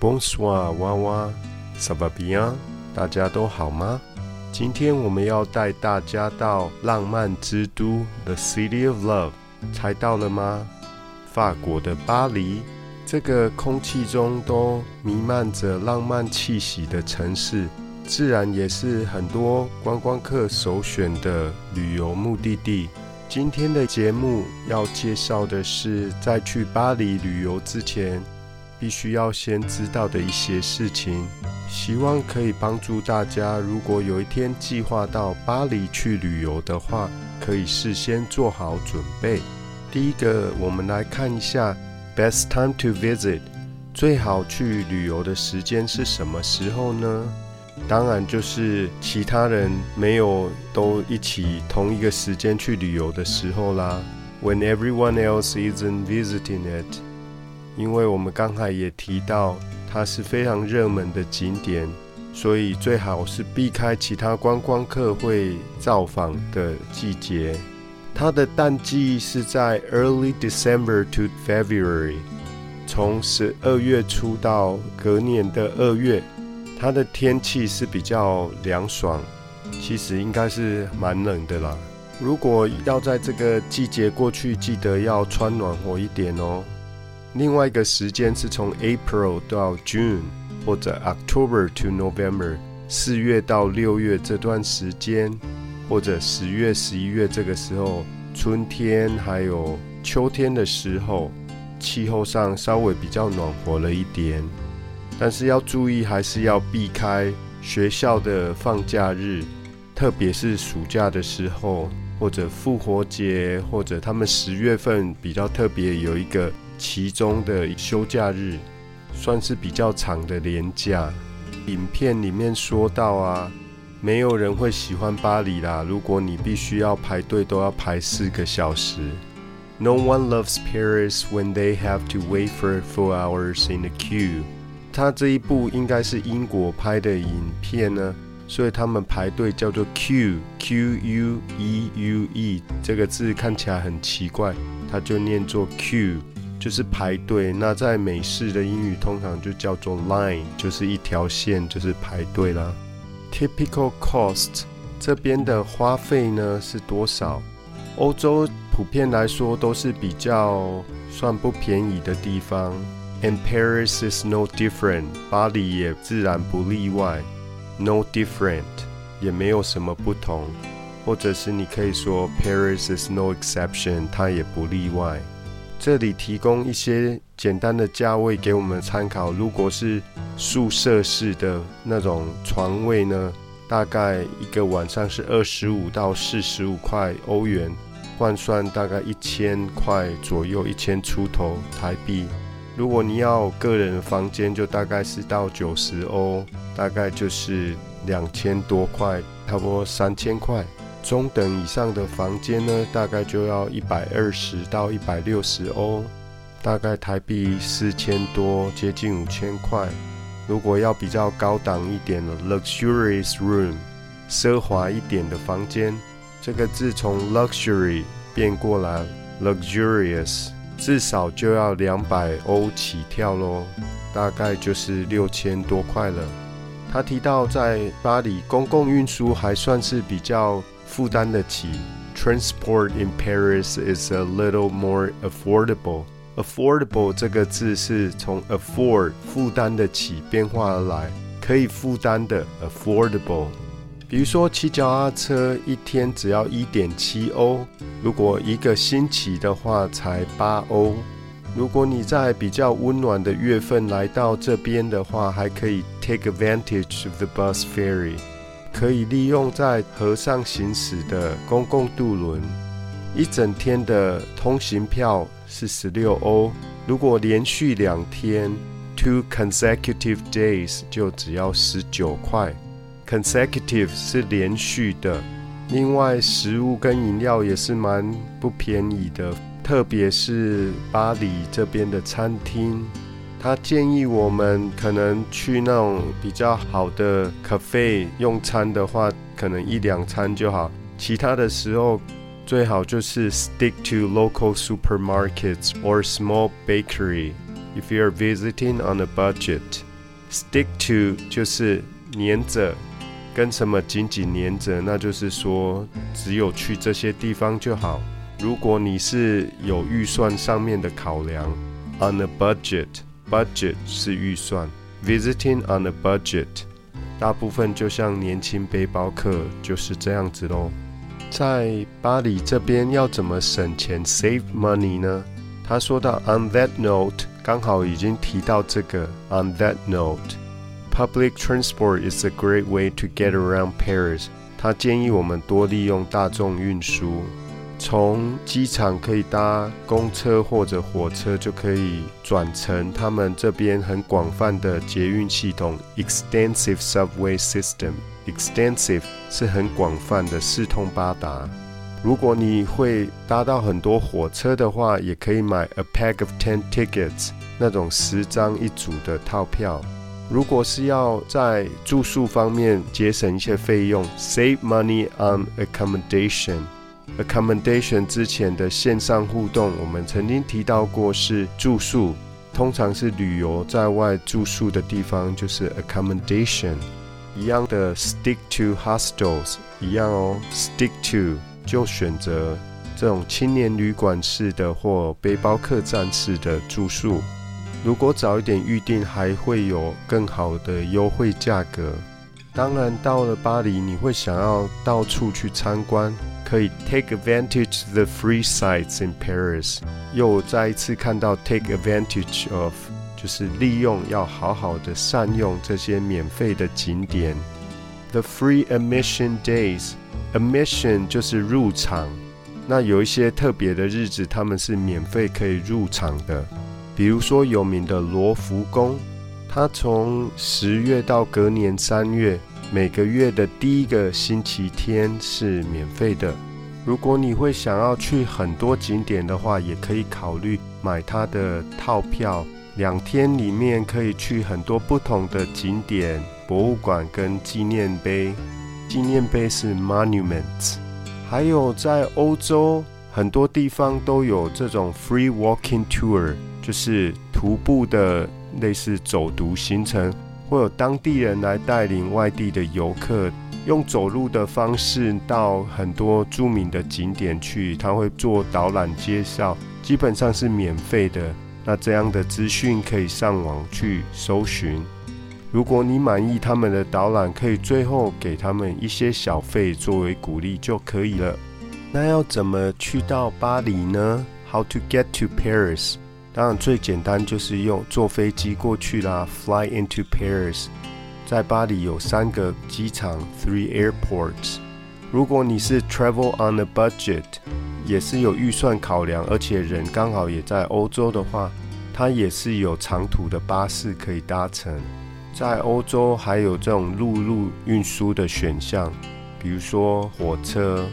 Bonsoir，娃娃，Ça va bien？大家都好吗？今天我们要带大家到浪漫之都 The City of Love，猜到了吗？法国的巴黎，这个空气中都弥漫着浪漫气息的城市，自然也是很多观光客首选的旅游目的地。今天的节目要介绍的是，在去巴黎旅游之前，必须要先知道的一些事情。希望可以帮助大家，如果有一天计划到巴黎去旅游的话，可以事先做好准备。第一个，我们来看一下 best time to visit，最好去旅游的时间是什么时候呢？当然就是其他人没有都一起同一个时间去旅游的时候啦。When everyone else isn't visiting it，因为我们刚才也提到它是非常热门的景点，所以最好是避开其他观光客会造访的季节。它的淡季是在 Early December to February，从十二月初到隔年的二月。它的天气是比较凉爽，其实应该是蛮冷的啦。如果要在这个季节过去，记得要穿暖和一点哦。另外一个时间是从 April 到 June，或者 October to November，四月到六月这段时间，或者十月、十一月这个时候，春天还有秋天的时候，气候上稍微比较暖和了一点。但是要注意，还是要避开学校的放假日，特别是暑假的时候，或者复活节，或者他们十月份比较特别有一个其中的休假日，算是比较长的年假。影片里面说到啊，没有人会喜欢巴黎啦。如果你必须要排队，都要排四个小时。No one loves Paris when they have to wait for four hours in a queue. 他这一部应该是英国拍的影片呢，所以他们排队叫做 Q Q U E U E 这个字看起来很奇怪，它就念作 Q，就是排队。那在美式的英语通常就叫做 line，就是一条线，就是排队啦。Typical cost 这边的花费呢是多少？欧洲普遍来说都是比较算不便宜的地方。And Paris is no different，巴黎也自然不例外。No different，也没有什么不同，或者是你可以说 Paris is no exception，它也不例外。这里提供一些简单的价位给我们参考。如果是宿舍式的那种床位呢，大概一个晚上是二十五到四十五块欧元，换算大概一千块左右，一千出头台币。如果你要个人房间，就大概是到九十欧，大概就是两千多块，差不多三千块。中等以上的房间呢，大概就要一百二十到一百六十欧，大概台币四千多，接近五千块。如果要比较高档一点的 luxurious room，奢华一点的房间，这个字从 luxury 变过来 luxurious。至少就要两百欧起跳喽，大概就是六千多块了。他提到在巴黎公共运输还算是比较负担得起，Transport in Paris is a little more affordable. Affordable 这个字是从 afford 负担得起变化而来，可以负担的 affordable。比如说骑脚踏车一天只要一点七欧，如果一个星期的话才八欧。如果你在比较温暖的月份来到这边的话，还可以 take advantage of the bus ferry，可以利用在河上行驶的公共渡轮。一整天的通行票是十六欧，如果连续两天 two consecutive days 就只要十九块。Consecutive 是连续的，另外食物跟饮料也是蛮不便宜的，特别是巴黎这边的餐厅，他建议我们可能去那种比较好的 cafe 用餐的话，可能一两餐就好，其他的时候最好就是 stick to local supermarkets or small bakery if you're visiting on a budget. Stick to 就是黏着，跟什么紧紧黏着，那就是说只有去这些地方就好。如果你是有预算上面的考量，on a budget Budget 是预算，visiting on a budget，大部分就像年轻背包客就是这样子喽。在巴黎这边要怎么省钱 save money 呢？他说到 on that note，刚好已经提到这个 on that note，public transport is a great way to get around Paris。他建议我们多利用大众运输，从机场可以搭公车或者火车，就可以转乘他们这边很广泛的捷运系统 extensive subway system。extensive 是很广泛的，四通八达。如果你会搭到很多火车的话，也可以买 a pack of ten tickets 那种十张一组的套票。如果是要在住宿方面节省一些费用，save money on accommodation。Accommodation 之前的线上互动，我们曾经提到过是住宿，通常是旅游在外住宿的地方，就是 accommodation。一样的，stick to hostels，一样哦，stick to 就选择这种青年旅馆式的或背包客栈式的住宿。如果早一点预定，还会有更好的优惠价格。当然，到了巴黎，你会想要到处去参观，可以 take advantage the free sites in Paris。又再一次看到 take advantage of。就是利用要好好的善用这些免费的景点。The free admission days，admission 就是入场。那有一些特别的日子，他们是免费可以入场的。比如说有名的罗浮宫，它从十月到隔年三月，每个月的第一个星期天是免费的。如果你会想要去很多景点的话，也可以考虑买它的套票。两天里面可以去很多不同的景点、博物馆跟纪念碑。纪念碑是 monuments。还有在欧洲很多地方都有这种 free walking tour，就是徒步的类似走读行程，会有当地人来带领外地的游客，用走路的方式到很多著名的景点去，他会做导览介绍，基本上是免费的。那这样的资讯可以上网去搜寻。如果你满意他们的导览，可以最后给他们一些小费作为鼓励就可以了。那要怎么去到巴黎呢？How to get to Paris？当然最简单就是用坐飞机过去啦，Fly into Paris。在巴黎有三个机场，three airports。如果你是 travel on a budget。也是有预算考量，而且人刚好也在欧洲的话，它也是有长途的巴士可以搭乘。在欧洲还有这种陆路运输的选项，比如说火车。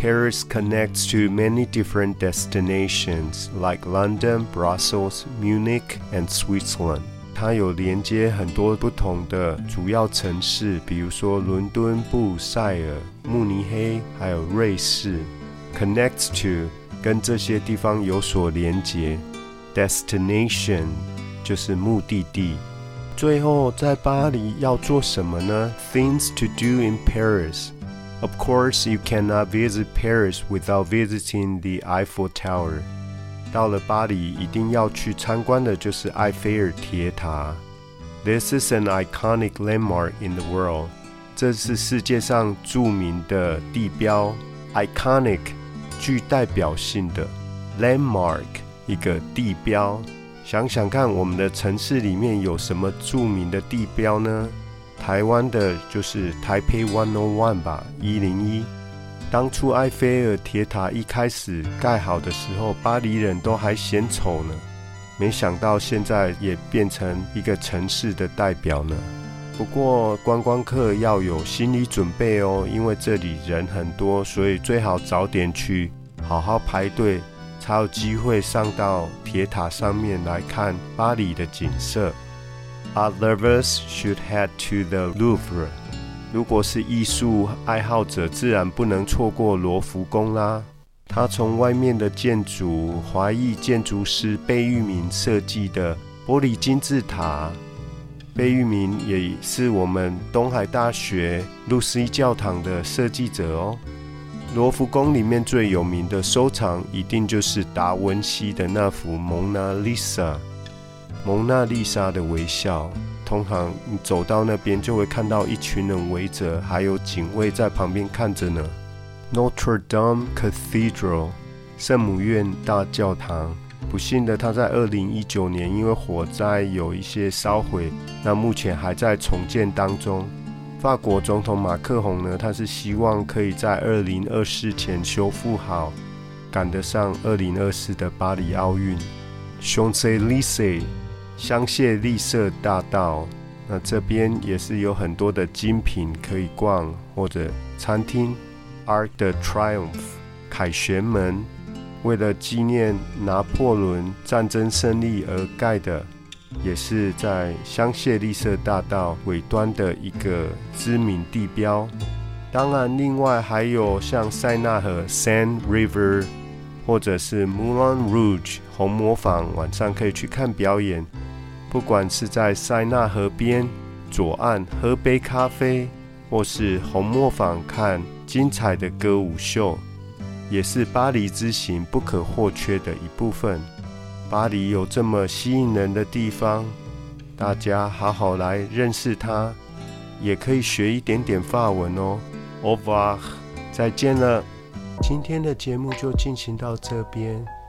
Paris connects to many different destinations like London, Brussels, Munich, and Switzerland。它有连接很多不同的主要城市，比如说伦敦、布塞尔、慕尼黑，还有瑞士。connects to 跟这些地方有所连接，destination 就是目的地。最后在巴黎要做什么呢？Things to do in Paris. Of course, you cannot visit Paris without visiting the Eiffel Tower. 到了巴黎，一定要去参观的就是埃菲尔铁塔。This is an iconic landmark in the world. 这是世界上着名的地标，iconic 具代表性的 landmark 一个地标，想想看，我们的城市里面有什么着名的地标呢？ 台湾的就是台北 One O One 吧，一零一。当初埃菲尔铁塔一开始盖好的时候，巴黎人都还嫌丑呢，没想到现在也变成一个城市的代表呢。不过观光客要有心理准备哦，因为这里人很多，所以最好早点去，好好排队，才有机会上到铁塔上面来看巴黎的景色。Art lovers should head to the Louvre。如果是艺术爱好者，自然不能错过罗浮宫啦。他从外面的建筑，华裔建筑师贝聿铭设计的玻璃金字塔。贝聿铭也是我们东海大学路西教堂的设计者哦。罗浮宫里面最有名的收藏，一定就是达文西的那幅《蒙娜丽莎》。蒙娜丽莎的微笑，通常你走到那边就会看到一群人围着，还有警卫在旁边看着呢。Notre Dame Cathedral，圣母院大教堂。不幸的，它在二零一九年因为火灾有一些烧毁，那目前还在重建当中。法国总统马克宏呢，他是希望可以在二零二四前修复好，赶得上二零二四的巴黎奥运。香榭丽舍，香榭丽舍大道，那这边也是有很多的精品可以逛，或者餐厅。Arc de Triomphe，凯旋门。为了纪念拿破仑战争胜利而盖的，也是在香榭丽舍大道尾端的一个知名地标。当然，另外还有像塞纳河 （Seine River） 或者是 Moulin Rouge（ 红磨坊），晚上可以去看表演。不管是在塞纳河边左岸喝杯咖啡，或是红磨坊看精彩的歌舞秀。也是巴黎之行不可或缺的一部分。巴黎有这么吸引人的地方，大家好好来认识它，也可以学一点点法文哦。Au revoir，再见了。今天的节目就进行到这边，